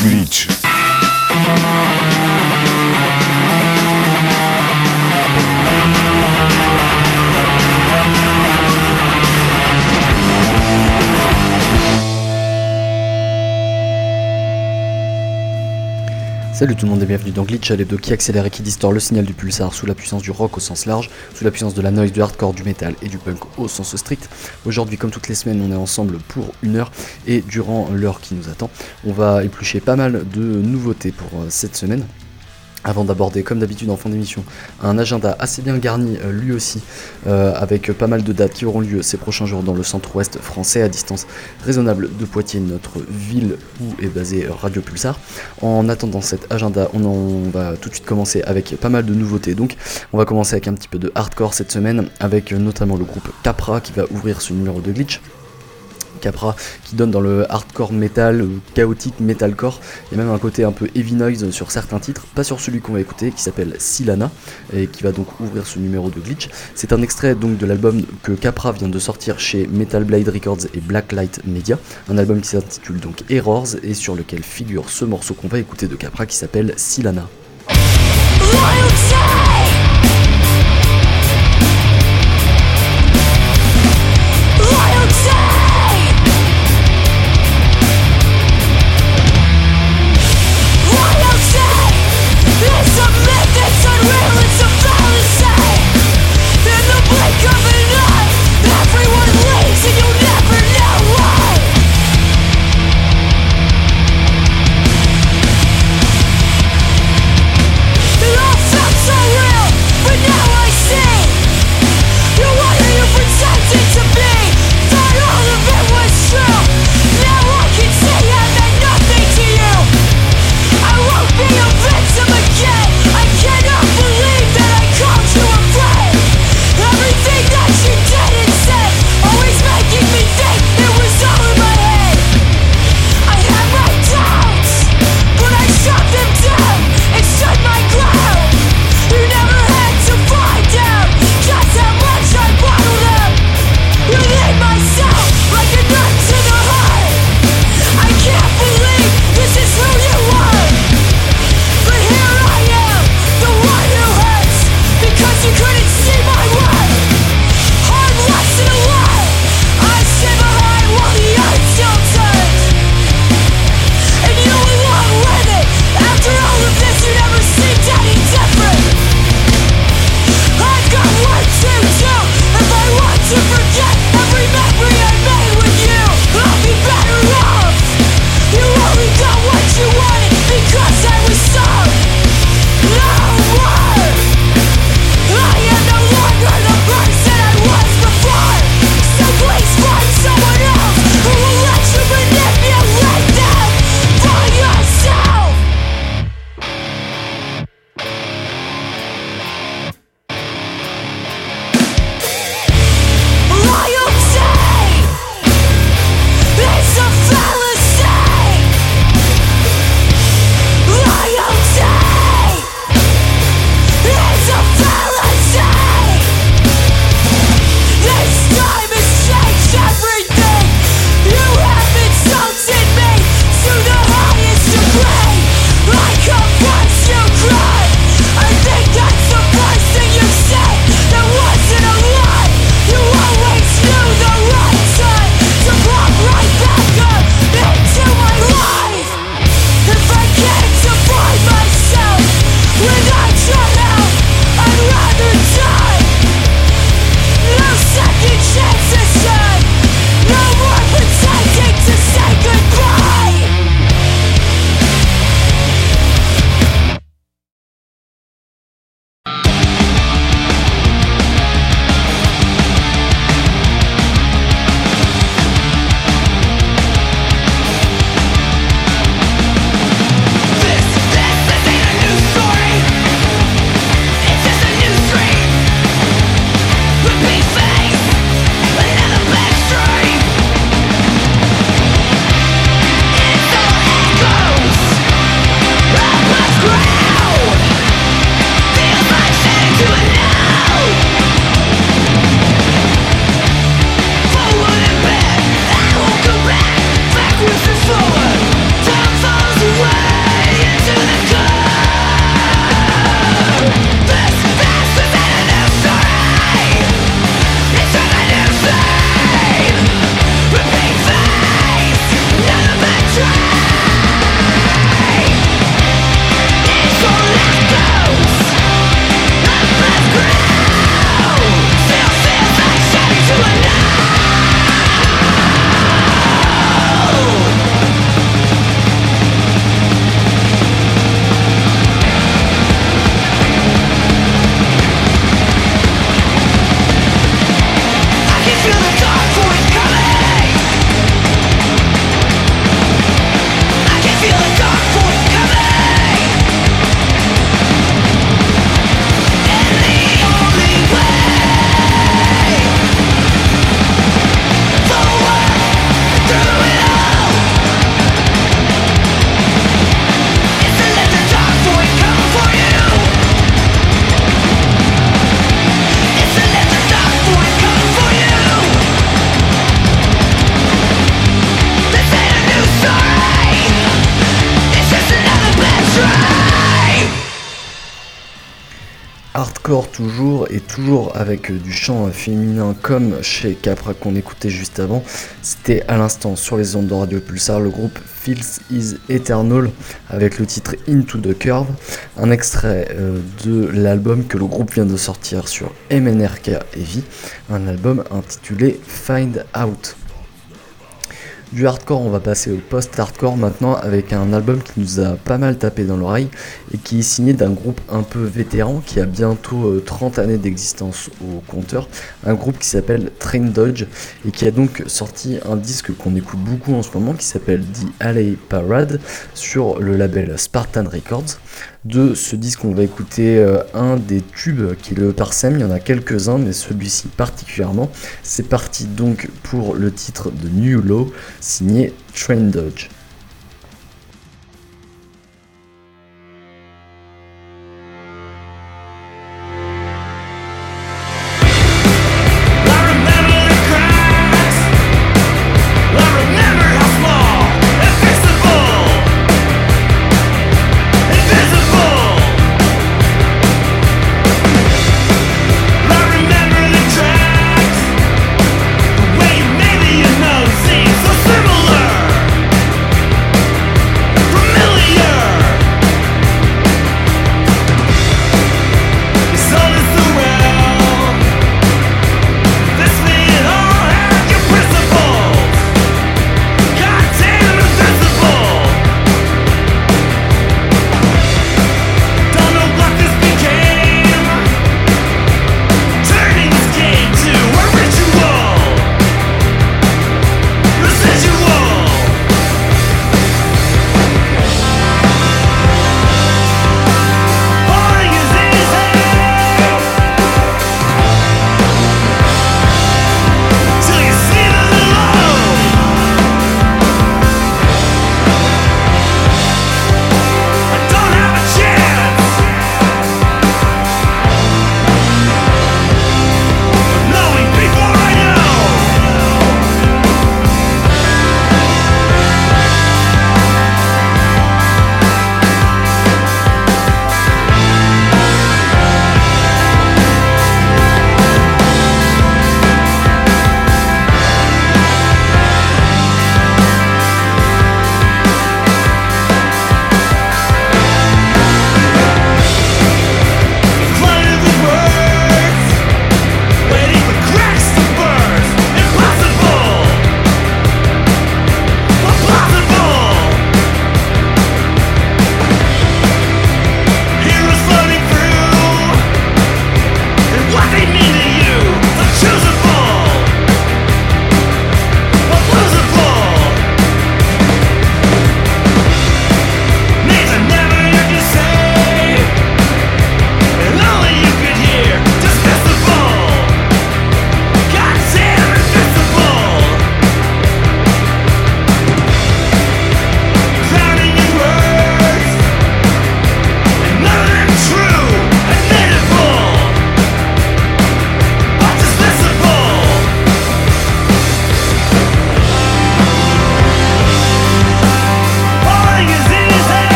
Glitch. Salut tout le monde et bienvenue dans Glitch, l'hebdo qui accélère et qui distord le signal du pulsar sous la puissance du rock au sens large, sous la puissance de la noise, du hardcore, du metal et du punk au sens strict. Aujourd'hui, comme toutes les semaines, on est ensemble pour une heure et durant l'heure qui nous attend, on va éplucher pas mal de nouveautés pour euh, cette semaine. Avant d'aborder, comme d'habitude en fin d'émission, un agenda assez bien garni, euh, lui aussi, euh, avec pas mal de dates qui auront lieu ces prochains jours dans le centre-ouest français, à distance raisonnable de Poitiers, notre ville où est basé Radio Pulsar. En attendant cet agenda, on, en, va tout de suite commencer avec pas mal de nouveautés. Donc, on va commencer avec un petit peu de hardcore cette semaine, avec notamment le groupe Capra qui va ouvrir ce numéro de glitch. Capra qui donne dans le hardcore metal, chaotique metalcore. Il y a même un côté un peu heavy noise sur certains titres, pas sur celui qu'on va écouter, qui s'appelle Silana, et qui va donc ouvrir ce numéro de glitch. C'est un extrait donc de l'album que Capra vient de sortir chez Metal Blade Records et Blacklight Media, un album qui s'intitule donc Errors et sur lequel figure ce morceau qu'on va écouter de Capra qui s'appelle Silana. Toujours et toujours avec du chant féminin comme chez Capra qu'on écoutait juste avant. C'était à l'instant sur les ondes de Radio Pulsar le groupe Feels Is Eternal avec le titre Into the Curve, un extrait euh, de l'album que le groupe vient de sortir sur MNRK Heavy, un album intitulé Find Out. Du hardcore, on va passer au post-hardcore maintenant avec un album qui nous a pas mal tapé dans l'oreille et qui est signé d'un groupe un peu vétéran qui a bientôt 30 euh, années d'existence au compteur. Un groupe qui s'appelle Train Dodge et qui a donc sorti un disque qu'on écoute beaucoup en ce moment qui s'appelle The Alley Parade sur le label Spartan Records. De ce disque, on va écouter euh, un des tubes qui le Parsem. Il y en a quelques-uns, mais celui-ci particulièrement. C'est parti donc pour le titre de New Law, signé Train Dodge.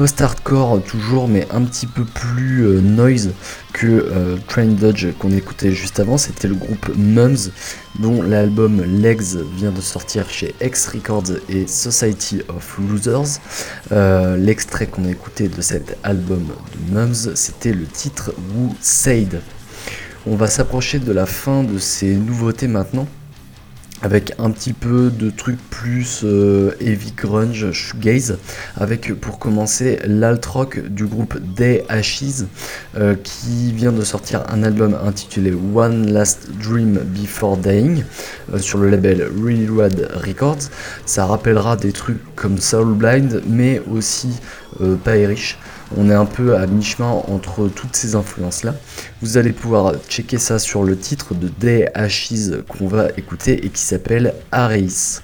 Post-hardcore toujours, mais un petit peu plus euh, noise que euh, Train Dodge qu'on écoutait juste avant. C'était le groupe Mums, dont l'album Legs vient de sortir chez X Records et Society of Losers. Euh, l'extrait qu'on a écouté de cet album de Mums, c'était le titre Who Said. On va s'approcher de la fin de ces nouveautés maintenant avec un petit peu de trucs plus euh, heavy grunge, shoegaze, avec pour commencer l'alt rock du groupe Day Ashes, euh, qui vient de sortir un album intitulé One Last Dream Before Dying euh, sur le label Really Rad Records. Ça rappellera des trucs comme Soul Blind, mais aussi pas riche on est un peu à mi-chemin entre toutes ces influences-là. Vous allez pouvoir checker ça sur le titre de Day Ashes qu'on va écouter et qui s'appelle Aris.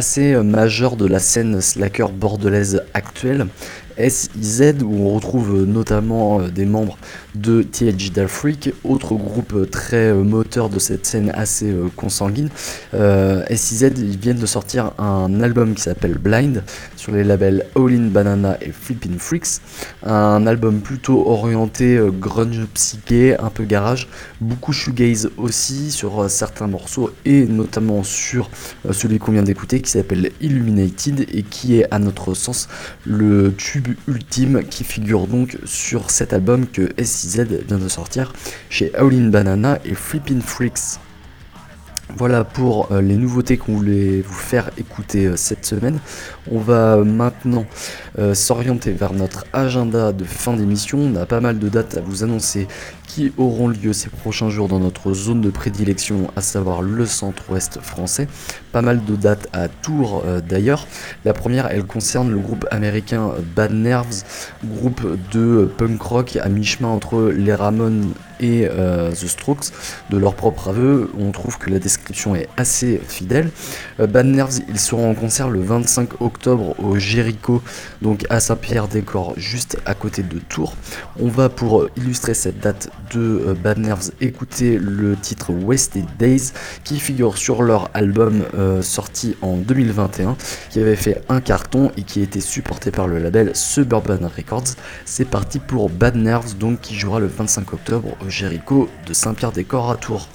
Assez euh, majeur de la scène slacker bordelaise actuelle, SIZ, où on retrouve notamment euh, des membres de TLG Freak, autre groupe euh, très euh, moteur de cette scène assez consanguine. SIZ, ils viennent de sortir un album qui s'appelle Blind sur les labels All In Banana et Flippin' Freaks. Un album plutôt orienté grunge psyché, un peu garage, beaucoup shoegaze aussi sur certains morceaux et notamment sur celui qu'on vient d'écouter qui s'appelle Illuminated et qui est à notre sens le tube ultime qui figure donc sur cet album que SIZ vient de sortir chez All In Banana et Flippin' Freaks. Voilà pour euh, les nouveautés qu'on voulait vous faire écouter euh, cette semaine. On va euh, maintenant s'orienter vers notre agenda de fin d'émission. On a pas mal de dates à vous annoncer qui auront lieu ces prochains jours dans notre zone de prédilection, à savoir le centre-ouest français. Pas mal de dates à Tours d'ailleurs. La première, elle concerne le groupe américain Bad Nerves, groupe de punk rock à mi-chemin entre les Ramones et euh, The Strokes. De leur propre aveu, on trouve que la description est assez fidèle. Euh, Bad Nerves, ils seront en concert le 25 octobre au Jericho, donc à Saint-Pierre-des-Corps, juste à côté de Tours. On va pour illustrer cette date de euh, Bad Nerves écouter le titre Wasted Days qui figure sur leur album euh, sorti en 2021 qui avait fait un carton et qui était supporté par le label Suburban Records. C'est parti pour Bad Nerves donc qui jouera le 25 octobre au Jericho de Saint-Pierre-des-Corps à Tours.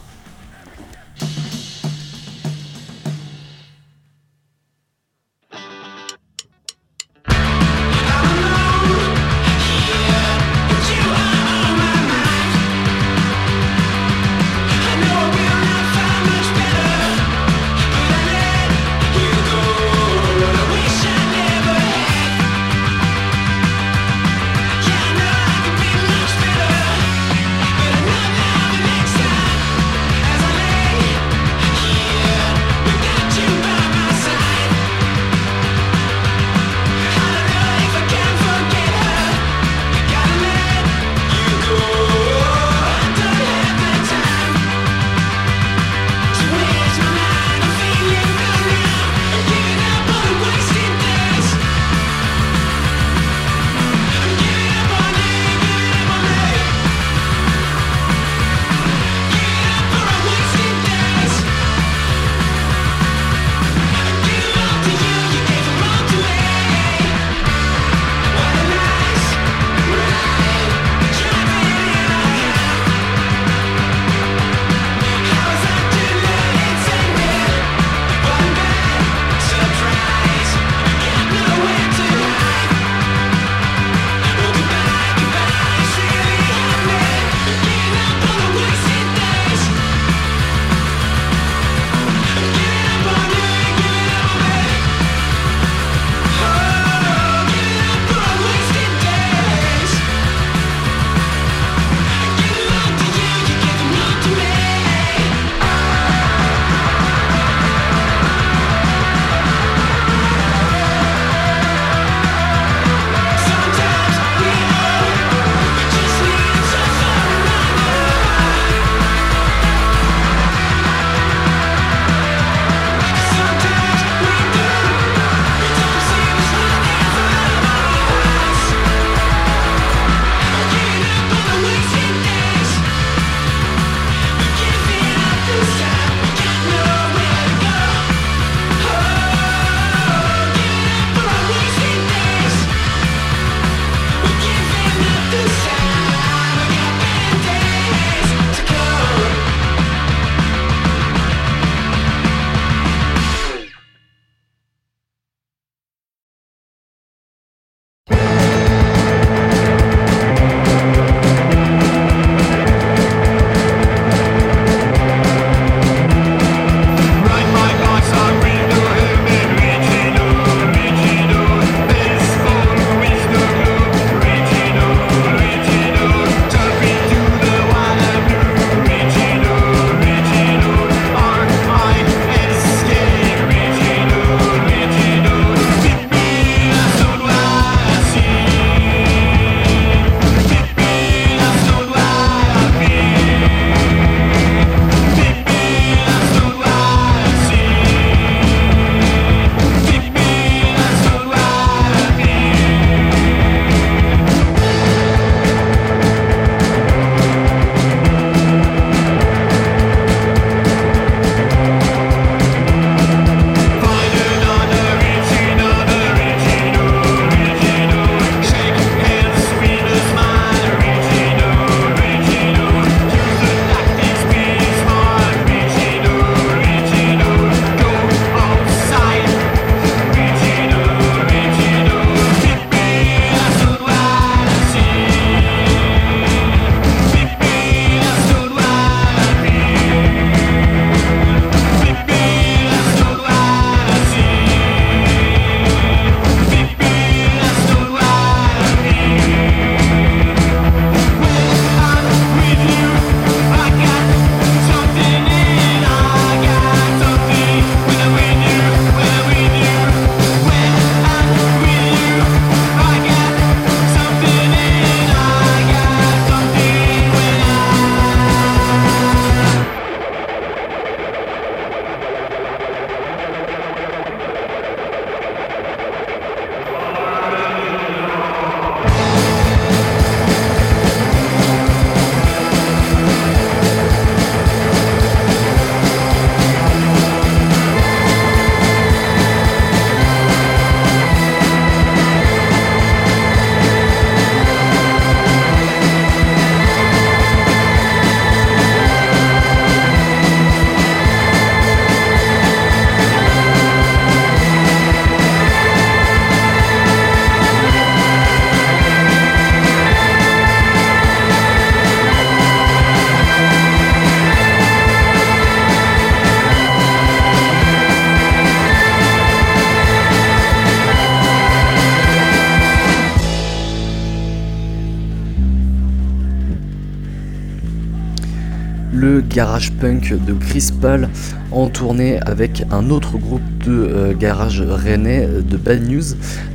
Punk de Chris Paul en tournée avec un autre groupe de euh, garage rennais de Bad News.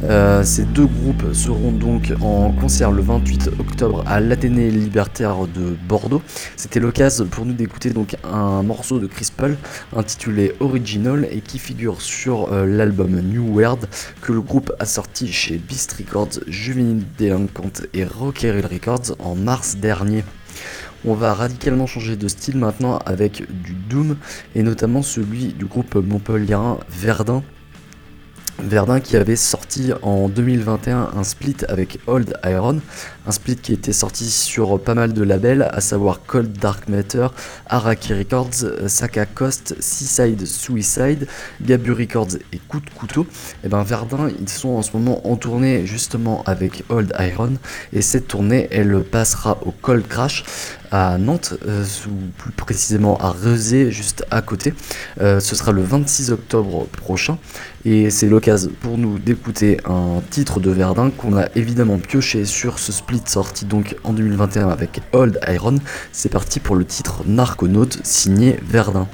Euh, ces deux groupes seront donc en concert le 28 octobre à l'Athénée Libertaire de Bordeaux. C'était l'occasion pour nous d'écouter donc un morceau de Chris Paul intitulé Original et qui figure sur euh, l'album New World que le groupe a sorti chez Beast Records, Juvenile Delinquent et Rockeril Records en mars dernier. On va radicalement changer de style maintenant avec du Doom et notamment celui du groupe montpelliérain Verdun Verdun qui avait sorti en 2021 un split avec Old Iron, un split qui était sorti sur pas mal de labels, à savoir Cold Dark Matter, Araki Records, Saka Cost, Seaside Suicide, Gabu Records et Coup de Couteau. Et ben Verdun, ils sont en ce moment en tournée justement avec Old Iron et cette tournée elle passera au Cold Crash à Nantes, euh, ou plus précisément à Rezé, juste à côté. Euh, ce sera le 26 octobre prochain. Et c'est l'occasion pour nous d'écouter un titre de Verdun qu'on a évidemment pioché sur ce split sorti donc en 2021 avec Old Iron. C'est parti pour le titre Narconaut signé Verdun.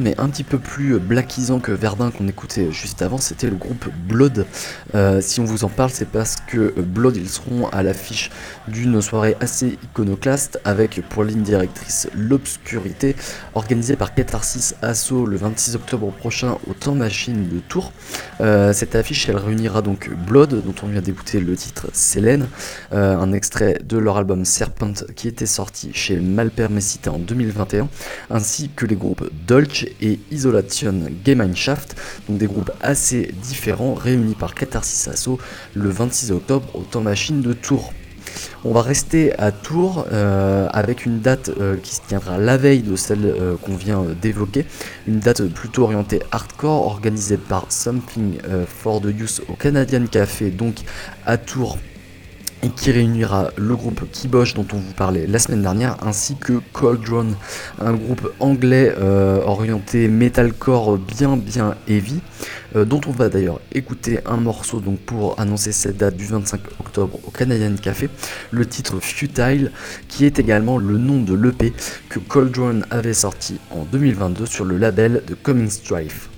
Mais un petit peu plus blackisant que Verdun qu'on écoutait juste avant, c'était le groupe Blood. Euh, si on vous en parle, c'est parce que Blood, ils seront à l'affiche d'une soirée assez iconoclaste avec pour ligne directrice l'obscurité, organisée par Catharsis Asso le 26 octobre prochain au Temps Machine de Tours. Euh, cette affiche, elle réunira donc Blood, dont on vient d'écouter le titre Selene, euh, un extrait de leur album Serpent qui était sorti chez Malpermesita en 2021, ainsi que les groupes Dolce et Isolation Gemeinschaft, donc des groupes assez différents réunis par Catharsis Asso le 26 octobre au Temps Machine de Tours. On va rester à Tours euh, avec une date euh, qui se tiendra la veille de celle euh, qu'on vient d'évoquer, une date plutôt orientée hardcore organisée par Something for the Youth au Canadian Café, donc à Tours et qui réunira le groupe Kibosh dont on vous parlait la semaine dernière ainsi que Drone, un groupe anglais euh, orienté metalcore bien bien heavy euh, dont on va d'ailleurs écouter un morceau donc pour annoncer cette date du 25 octobre au Canadian Café le titre Futile qui est également le nom de l'EP que Drone avait sorti en 2022 sur le label de Coming Strife.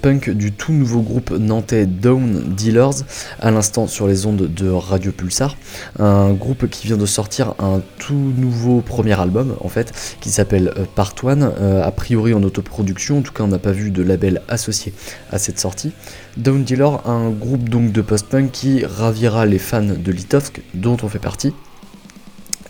Post-punk du tout nouveau groupe nantais Down Dealers, à l'instant sur les ondes de Radio Pulsar, un groupe qui vient de sortir un tout nouveau premier album en fait, qui s'appelle euh, Part One, euh, a priori en autoproduction, en tout cas on n'a pas vu de label associé à cette sortie. Down Dealer, un groupe donc de post-punk qui ravira les fans de Litovsk, dont on fait partie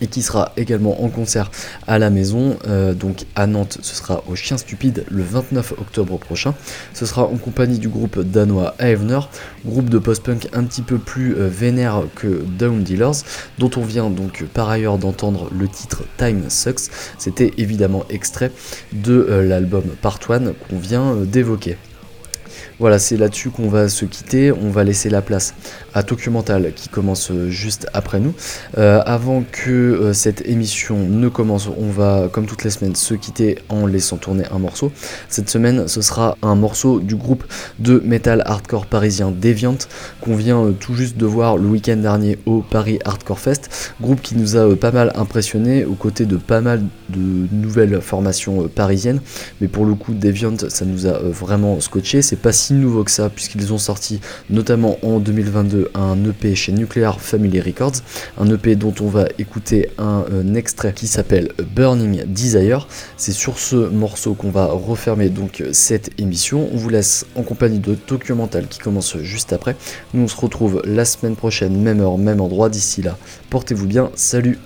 et qui sera également en concert à la maison, euh, donc à Nantes, ce sera au Chien Stupide le 29 octobre prochain. Ce sera en compagnie du groupe danois Aevner, groupe de post-punk un petit peu plus euh, vénère que Down Dealers, dont on vient donc par ailleurs d'entendre le titre Time Sucks. C'était évidemment extrait de euh, l'album Part 1 qu'on vient d'évoquer. Voilà, c'est là-dessus qu'on va se quitter. On va laisser la place à Documental qui commence euh, juste après nous. Euh, avant que euh, cette émission ne commence, on va, comme toutes les semaines, se quitter en laissant tourner un morceau. Cette semaine, ce sera un morceau du groupe de metal hardcore parisien Deviant qu'on vient tout juste de voir le week-end dernier au Paris Hardcore Fest. Groupe qui nous a pas mal impressionné aux côtés de pas mal de nouvelles formations parisiennes. Mais pour le coup, Deviant, ça nous a vraiment scotché. C'est pas si nouveau que ça, puisqu'ils ont sorti notamment en 2022 un EP chez Nuclear Family Records, un EP dont on va écouter un, euh, extrait qui s'appelle Burning Desire. C'est sur ce morceau qu'on va refermer donc cette émission. On vous laisse en compagnie de Documental qui commence juste après. Nous on se retrouve la semaine prochaine, même heure, même endroit. D'ici là, portez-vous bien, salut